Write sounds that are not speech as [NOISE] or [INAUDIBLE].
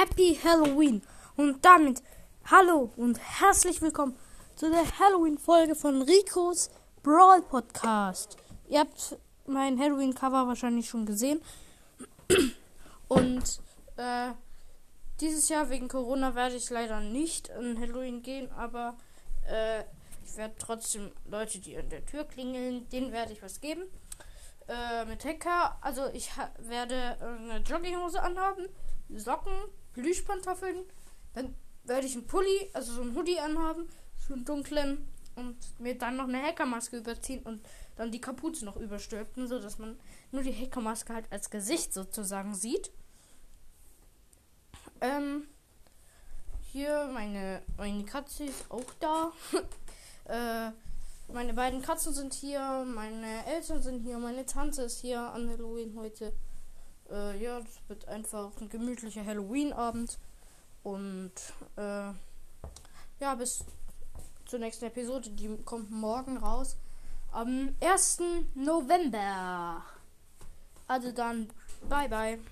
Happy Halloween und damit hallo und herzlich willkommen zu der Halloween-Folge von Ricos Brawl Podcast. Ihr habt mein Halloween-Cover wahrscheinlich schon gesehen. [CLEARS THROAT] Und äh, dieses Jahr wegen Corona werde ich leider nicht an Halloween gehen, aber äh, ich werde trotzdem Leute, die an der Tür klingeln, denen werde ich was geben. Äh, mit Hacker, also ich werde eine Jogginghose anhaben, Socken, Plüschpantoffeln, dann werde ich einen Pulli, also so einen Hoodie anhaben, so einen dunklen und mir dann noch eine Hackermaske überziehen und dann die Kapuze noch überstülpen, so dass man nur die Hackermaske halt als Gesicht sozusagen sieht. Ähm, hier meine, meine Katze ist auch da. [LAUGHS] äh, meine beiden Katzen sind hier, meine Eltern sind hier, meine Tante ist hier an Halloween heute. Äh, ja, das wird einfach ein gemütlicher Halloween-Abend. Und äh, ja, bis zur nächsten Episode. Die kommt morgen raus. Am 1. November. Also dann, bye bye.